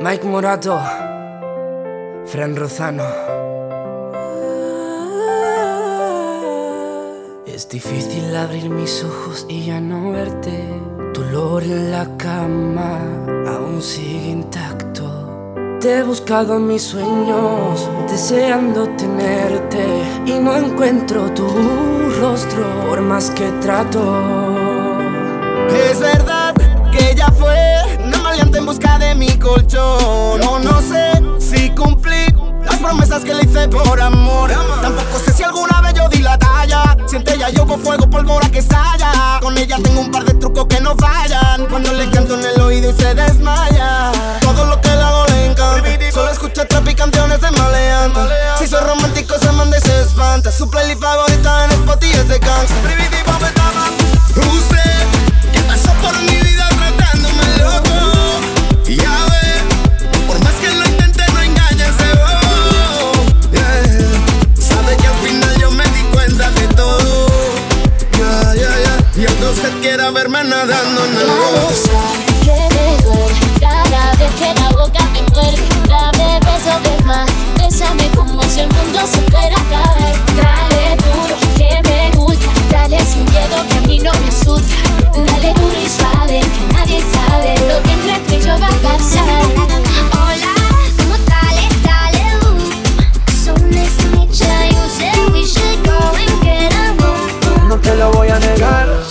Mike Morato, Fran Rozano. Es difícil abrir mis ojos y ya no verte. Tu olor en la cama aún sigue intacto. Te he buscado en mis sueños, deseando tenerte. Y no encuentro tu rostro por más que trato. De mi colchón. No, no sé si cumplí las promesas que le hice por amor. Tampoco sé si alguna vez yo di la talla. Siente ella yo con fuego, pólvora que estalla. Con ella tengo un par de trucos que no fallan. Cuando le canto en el oído y se desmaya. Todo lo que le hago le encanta. Solo escucha trap y canciones de maleante. Si soy romántico, se manda y se espanta. Su playlist favorita en Spotify es de gangsta. Usted, que pasó por mi vida Y usted quiera verme nadando en el que me duele cada vez que la boca me muerde. Dame besos de más,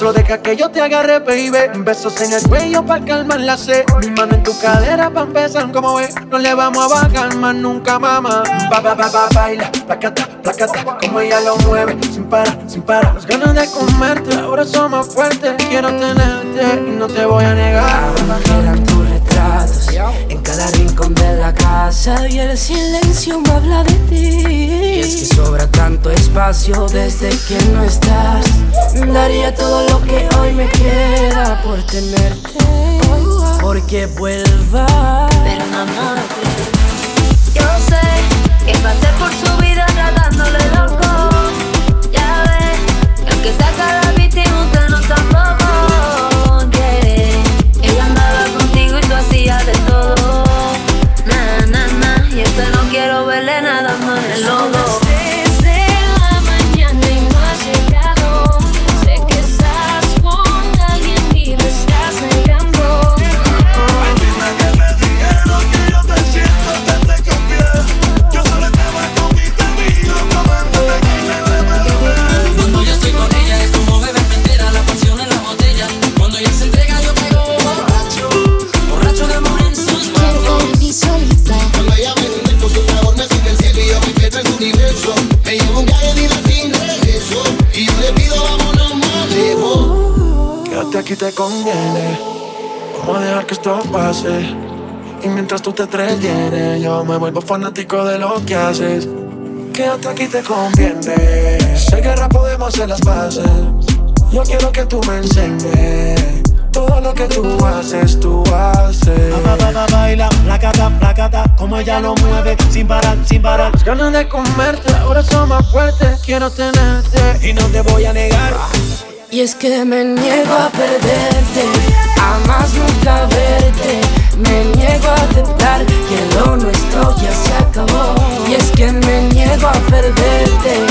solo deja que yo te agarre, baby. Besos en el cuello para calmar la sed. Mi mano en tu cadera para empezar, como ves. No le vamos a bajar más nunca, mamá. Ba, ba, ba, ba, baila, placata, placata. Como ella lo mueve, sin parar, sin parar. Las ganas de comerte, ahora son más fuertes. Quiero tenerte y no te voy a negar. En cada rincón de la casa y el silencio me habla de ti. Y es que sobra tanto espacio desde que no estás. Daría todo lo que hoy me queda por tenerte, porque vuelva. Pero enamórate. Yo aquí te conviene. Vamos a dejar que esto pase. Y mientras tú te entretienes, yo me vuelvo fanático de lo que haces. Quédate aquí te conviene. Sé guerra podemos hacer las paces. Yo quiero que tú me enseñes. Todo lo que tú haces, tú haces. Ba, ba, ba, baila, placata, placata, como ella lo mueve, sin parar, sin parar. Las ganas de comerte ahora son más fuertes. Quiero tenerte Y no te voy a negar. Y es que me niego a perderte, a más nunca verte. Me niego a aceptar que lo nuestro ya se acabó. Y es que me niego a perderte,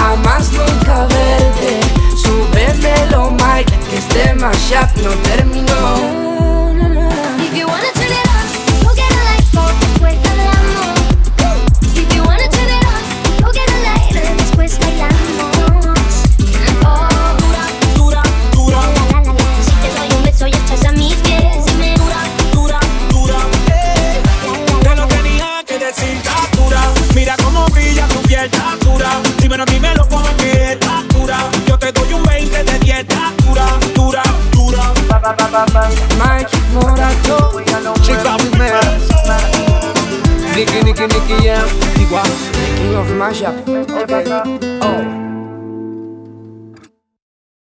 a más nunca verte. Súbemelo, Mike, que este mashup no terminó. Mike Morato, Chica primera. Nicky, Nicky, Nicky, yeah. Igual. King of Mashup. Okay. Oh.